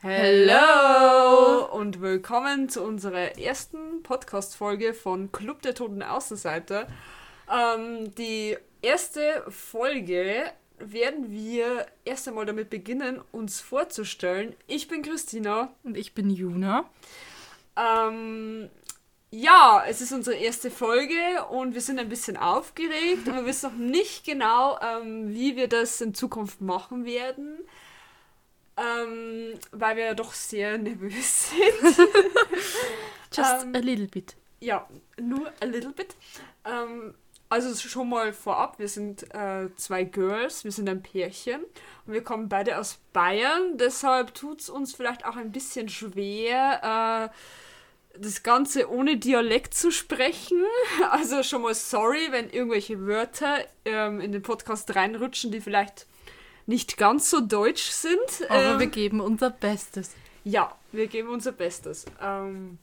Hello und willkommen zu unserer ersten Podcast-Folge von Club der Toten Außenseiter. Ähm, die erste Folge werden wir erst einmal damit beginnen, uns vorzustellen. Ich bin Christina. Und ich bin Juna. Ähm, ja, es ist unsere erste Folge und wir sind ein bisschen aufgeregt und wir wissen noch nicht genau, ähm, wie wir das in Zukunft machen werden ähm, weil wir ja doch sehr nervös sind. Just ähm, a little bit. Ja, nur a little bit. Ähm, also schon mal vorab, wir sind äh, zwei Girls, wir sind ein Pärchen und wir kommen beide aus Bayern, deshalb tut es uns vielleicht auch ein bisschen schwer, äh, das Ganze ohne Dialekt zu sprechen. Also schon mal sorry, wenn irgendwelche Wörter ähm, in den Podcast reinrutschen, die vielleicht nicht ganz so deutsch sind. Aber ähm, wir geben unser Bestes. Ja, wir geben unser Bestes. Ähm,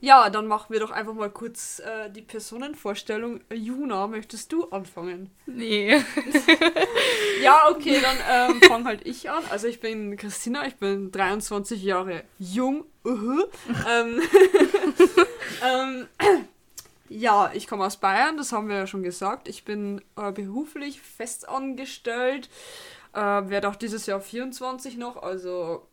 ja, dann machen wir doch einfach mal kurz äh, die Personenvorstellung. Juna, möchtest du anfangen? Nee. ja, okay, dann ähm, fange halt ich an. Also ich bin Christina, ich bin 23 Jahre jung. Uh -huh. ähm, ähm, ja, ich komme aus Bayern, das haben wir ja schon gesagt. Ich bin äh, beruflich festangestellt äh, werde auch dieses Jahr 24 noch, also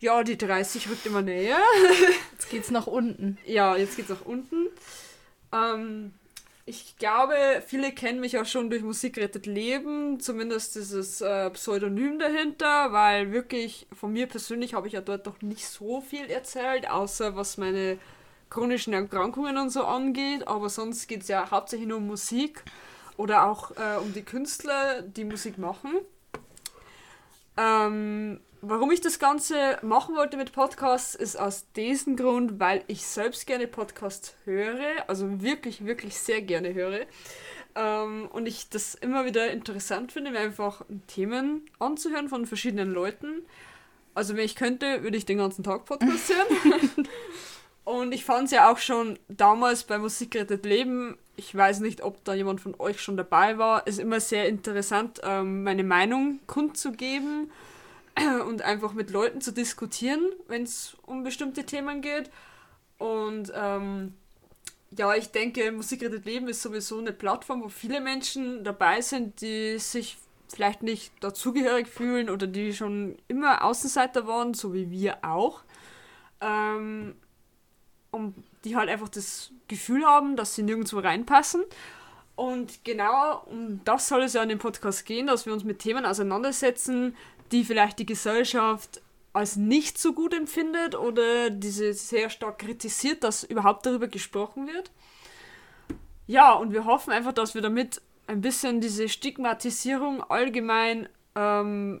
ja, die 30 rückt immer näher. Jetzt geht's nach unten. Ja, jetzt geht's nach unten. Ähm, ich glaube, viele kennen mich auch schon durch Musik rettet Leben, zumindest dieses äh, Pseudonym dahinter, weil wirklich von mir persönlich habe ich ja dort noch nicht so viel erzählt, außer was meine chronischen Erkrankungen und so angeht, aber sonst geht es ja hauptsächlich nur um Musik oder auch äh, um die Künstler, die Musik machen. Ähm, warum ich das Ganze machen wollte mit Podcasts, ist aus diesem Grund, weil ich selbst gerne Podcasts höre, also wirklich, wirklich sehr gerne höre. Ähm, und ich das immer wieder interessant finde, mir einfach Themen anzuhören von verschiedenen Leuten. Also wenn ich könnte, würde ich den ganzen Tag Podcasts hören. Und ich fand es ja auch schon damals bei Musik rettet Leben, ich weiß nicht, ob da jemand von euch schon dabei war, ist immer sehr interessant, ähm, meine Meinung kundzugeben und einfach mit Leuten zu diskutieren, wenn es um bestimmte Themen geht. Und ähm, ja, ich denke, Musik Leben ist sowieso eine Plattform, wo viele Menschen dabei sind, die sich vielleicht nicht dazugehörig fühlen oder die schon immer Außenseiter waren, so wie wir auch. Ähm, um die halt einfach das Gefühl haben, dass sie nirgendwo reinpassen. Und genau um das soll es ja in dem Podcast gehen, dass wir uns mit Themen auseinandersetzen, die vielleicht die Gesellschaft als nicht so gut empfindet oder diese sehr stark kritisiert, dass überhaupt darüber gesprochen wird. Ja, und wir hoffen einfach, dass wir damit ein bisschen diese Stigmatisierung allgemein ähm,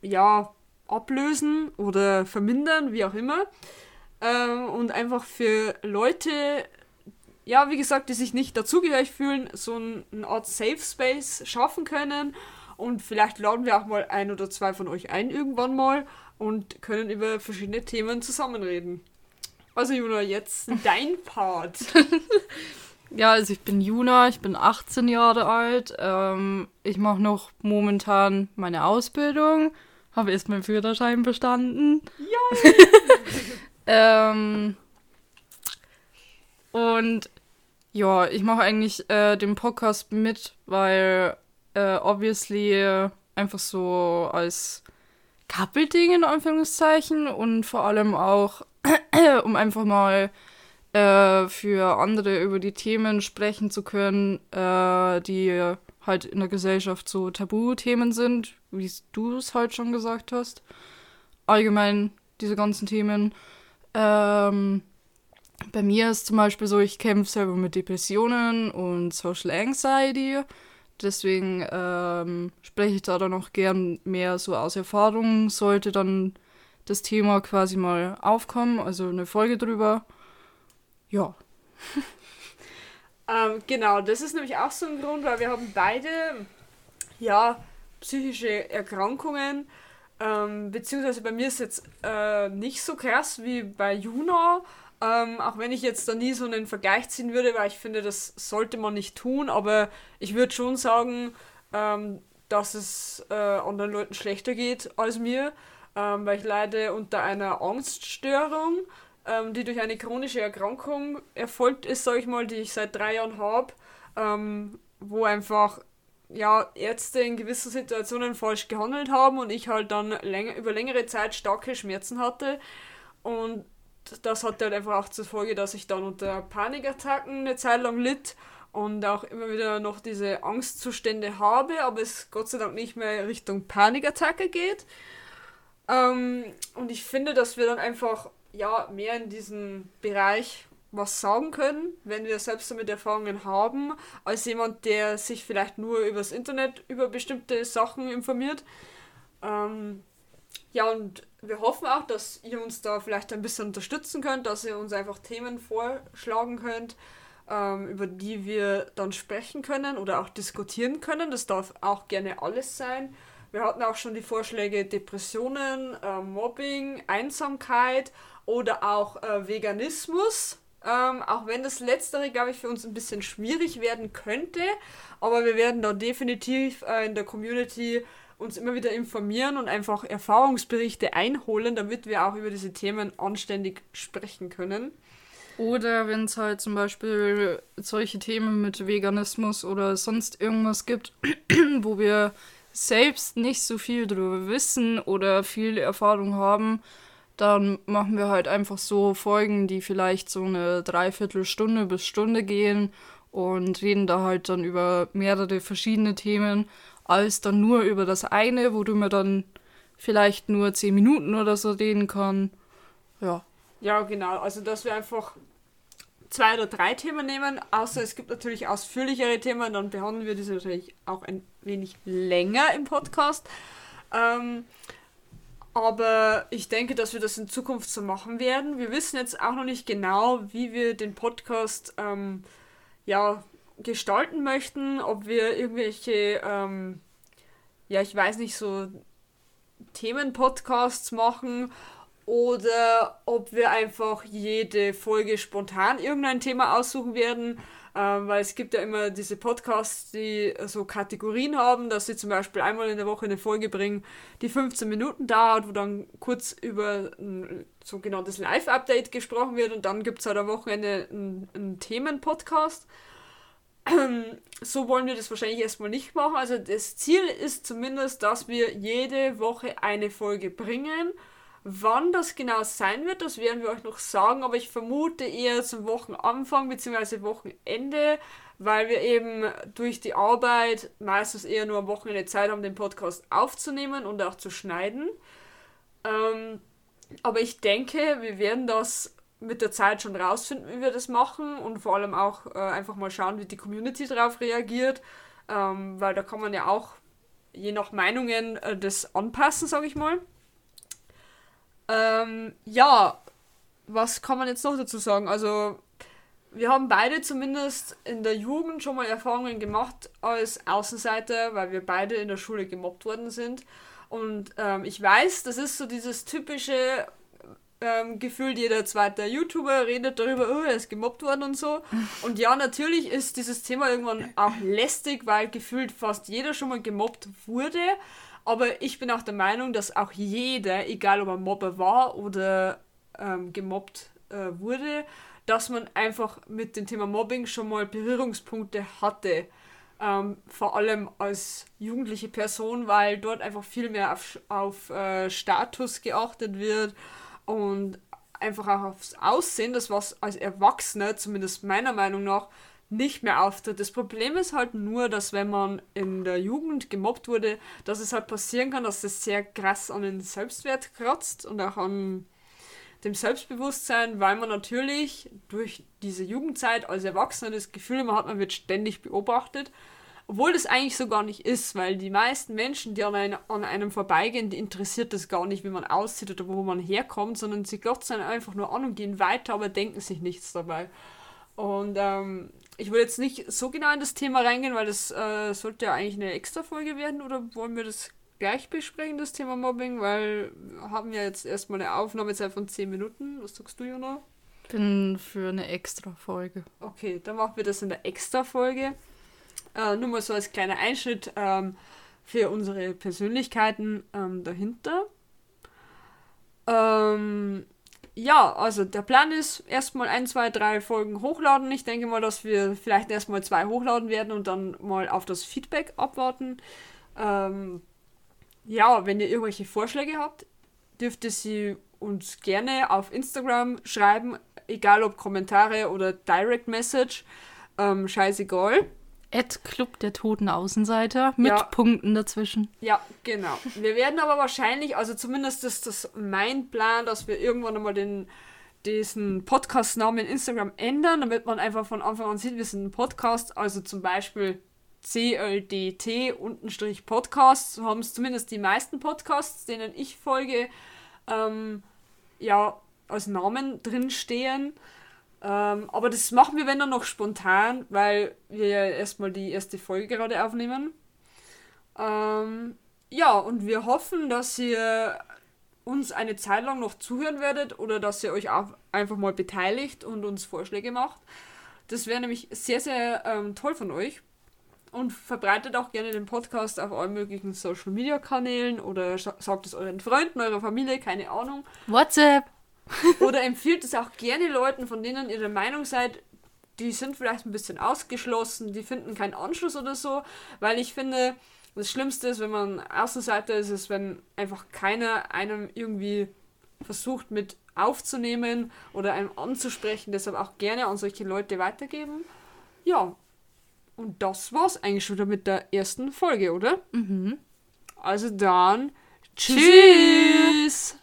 ja, ablösen oder vermindern, wie auch immer. Ähm, und einfach für Leute, ja, wie gesagt, die sich nicht dazugehörig fühlen, so eine Art Safe Space schaffen können. Und vielleicht laden wir auch mal ein oder zwei von euch ein irgendwann mal und können über verschiedene Themen zusammenreden. Also Juna, jetzt dein Part. ja, also ich bin Juna, ich bin 18 Jahre alt. Ähm, ich mache noch momentan meine Ausbildung, habe erst meinen Führerschein bestanden. Ja. Ähm, und ja, ich mache eigentlich äh, den Podcast mit, weil äh, obviously einfach so als Couple-Ding in Anführungszeichen und vor allem auch, um einfach mal äh, für andere über die Themen sprechen zu können, äh, die halt in der Gesellschaft so Tabuthemen sind, wie du es halt schon gesagt hast. Allgemein diese ganzen Themen. Ähm, bei mir ist zum Beispiel so, ich kämpfe selber mit Depressionen und Social Anxiety. Deswegen ähm, spreche ich da dann auch gern mehr so aus Erfahrung, sollte dann das Thema quasi mal aufkommen, also eine Folge drüber. Ja. ähm, genau, das ist nämlich auch so ein Grund, weil wir haben beide ja psychische Erkrankungen ähm, beziehungsweise bei mir ist jetzt äh, nicht so krass wie bei Juna. Ähm, auch wenn ich jetzt da nie so einen Vergleich ziehen würde, weil ich finde, das sollte man nicht tun. Aber ich würde schon sagen, ähm, dass es äh, anderen Leuten schlechter geht als mir. ähm, weil ich leide unter einer Angststörung, ähm, die durch eine chronische Erkrankung erfolgt ist, sage ich mal, die ich seit drei Jahren habe, ähm, wo einfach ja, Ärzte in gewissen Situationen falsch gehandelt haben und ich halt dann länger, über längere Zeit starke Schmerzen hatte. Und das hatte halt einfach auch zur Folge, dass ich dann unter Panikattacken eine Zeit lang litt und auch immer wieder noch diese Angstzustände habe, aber es Gott sei Dank nicht mehr Richtung Panikattacke geht. Ähm, und ich finde, dass wir dann einfach ja mehr in diesem Bereich was sagen können, wenn wir selbst damit Erfahrungen haben, als jemand, der sich vielleicht nur übers Internet über bestimmte Sachen informiert. Ähm, ja, und wir hoffen auch, dass ihr uns da vielleicht ein bisschen unterstützen könnt, dass ihr uns einfach Themen vorschlagen könnt, ähm, über die wir dann sprechen können oder auch diskutieren können. Das darf auch gerne alles sein. Wir hatten auch schon die Vorschläge Depressionen, äh, Mobbing, Einsamkeit oder auch äh, Veganismus. Ähm, auch wenn das letztere, glaube ich, für uns ein bisschen schwierig werden könnte. Aber wir werden da definitiv äh, in der Community uns immer wieder informieren und einfach Erfahrungsberichte einholen, damit wir auch über diese Themen anständig sprechen können. Oder wenn es halt zum Beispiel solche Themen mit Veganismus oder sonst irgendwas gibt, wo wir selbst nicht so viel darüber wissen oder viel Erfahrung haben, dann machen wir halt einfach so Folgen, die vielleicht so eine Dreiviertelstunde bis Stunde gehen und reden da halt dann über mehrere verschiedene Themen, als dann nur über das eine, wo du mir dann vielleicht nur zehn Minuten oder so reden kann. Ja. Ja, genau. Also, dass wir einfach zwei oder drei Themen nehmen, außer es gibt natürlich ausführlichere Themen, dann behandeln wir diese natürlich auch ein wenig länger im Podcast. Ähm, aber ich denke, dass wir das in Zukunft so machen werden. Wir wissen jetzt auch noch nicht genau, wie wir den Podcast ähm, ja, gestalten möchten, ob wir irgendwelche, ähm, ja, ich weiß nicht, so Themenpodcasts machen oder ob wir einfach jede Folge spontan irgendein Thema aussuchen werden. Ähm, weil es gibt ja immer diese Podcasts, die so Kategorien haben, dass sie zum Beispiel einmal in der Woche eine Folge bringen, die 15 Minuten dauert, wo dann kurz über ein sogenanntes Live-Update gesprochen wird und dann gibt es halt am Wochenende einen, einen Themen-Podcast. So wollen wir das wahrscheinlich erstmal nicht machen. Also das Ziel ist zumindest, dass wir jede Woche eine Folge bringen Wann das genau sein wird, das werden wir euch noch sagen, aber ich vermute eher zum Wochenanfang bzw. Wochenende, weil wir eben durch die Arbeit meistens eher nur am Wochenende Zeit haben, den Podcast aufzunehmen und auch zu schneiden. Ähm, aber ich denke, wir werden das mit der Zeit schon rausfinden, wie wir das machen und vor allem auch äh, einfach mal schauen, wie die Community darauf reagiert, ähm, weil da kann man ja auch je nach Meinungen äh, das anpassen, sage ich mal. Ähm, ja, was kann man jetzt noch dazu sagen? Also, wir haben beide zumindest in der Jugend schon mal Erfahrungen gemacht als Außenseiter, weil wir beide in der Schule gemobbt worden sind. Und ähm, ich weiß, das ist so dieses typische ähm, Gefühl, jeder zweite YouTuber redet darüber, oh, er ist gemobbt worden und so. Und ja, natürlich ist dieses Thema irgendwann auch lästig, weil gefühlt fast jeder schon mal gemobbt wurde. Aber ich bin auch der Meinung, dass auch jeder, egal ob er Mobber war oder ähm, gemobbt äh, wurde, dass man einfach mit dem Thema Mobbing schon mal Berührungspunkte hatte. Ähm, vor allem als jugendliche Person, weil dort einfach viel mehr auf, auf äh, Status geachtet wird und einfach auch aufs Aussehen, das was als Erwachsener, zumindest meiner Meinung nach, nicht mehr auftritt. Das Problem ist halt nur, dass wenn man in der Jugend gemobbt wurde, dass es halt passieren kann, dass das sehr krass an den Selbstwert kratzt und auch an dem Selbstbewusstsein, weil man natürlich durch diese Jugendzeit als Erwachsener das Gefühl immer hat, man wird ständig beobachtet. Obwohl das eigentlich so gar nicht ist, weil die meisten Menschen, die an, ein, an einem vorbeigehen, die interessiert das gar nicht, wie man aussieht oder wo man herkommt, sondern sie glotzen einfach nur an und gehen weiter, aber denken sich nichts dabei. Und ähm, ich will jetzt nicht so genau in das Thema reingehen, weil das äh, sollte ja eigentlich eine extra Folge werden oder wollen wir das gleich besprechen, das Thema Mobbing, weil wir haben ja jetzt erstmal eine Aufnahmezeit von 10 Minuten. Was sagst du, Jona? Bin für eine extra Folge. Okay, dann machen wir das in der extra Folge. Äh, nur mal so als kleiner Einschnitt ähm, für unsere Persönlichkeiten ähm, dahinter. Ja, also der Plan ist erstmal ein, zwei, drei Folgen hochladen. Ich denke mal, dass wir vielleicht erstmal zwei hochladen werden und dann mal auf das Feedback abwarten. Ähm, ja, wenn ihr irgendwelche Vorschläge habt, dürft ihr sie uns gerne auf Instagram schreiben, egal ob Kommentare oder Direct Message. Ähm, scheißegal. Ed Club der Toten Außenseiter mit Ja. Punkten dazwischen. Ja, genau. Wir werden aber wahrscheinlich, also zumindest ist das mein Plan, dass wir irgendwann einmal den, diesen Podcast-Namen in Instagram ändern, damit man einfach von Anfang an sieht, wir sind ein Podcast, also zum Beispiel CLDT untenstrich Podcast, so haben es zumindest die meisten Podcasts, denen ich folge, ähm, ja, als Namen drin stehen. Ähm, aber das machen wir, wenn dann noch spontan, weil wir ja erstmal die erste Folge gerade aufnehmen. Ähm, ja, und wir hoffen, dass ihr uns eine Zeit lang noch zuhören werdet oder dass ihr euch auch einfach mal beteiligt und uns Vorschläge macht. Das wäre nämlich sehr, sehr ähm, toll von euch. Und verbreitet auch gerne den Podcast auf allen möglichen Social Media Kanälen oder sa- sagt es euren Freunden, eurer Familie, keine Ahnung. WhatsApp. Oder empfiehlt es auch gerne Leuten, von denen ihr der Meinung seid, die sind vielleicht ein bisschen ausgeschlossen, die finden keinen Anschluss oder so, weil ich finde, das Schlimmste ist, wenn man Außenseiter ist, ist, wenn einfach keiner einem irgendwie versucht mit aufzunehmen oder einem anzusprechen, deshalb auch gerne an solche Leute weitergeben. Ja, und das war's eigentlich schon wieder mit der ersten Folge, oder? Mhm. Also dann, tschüss.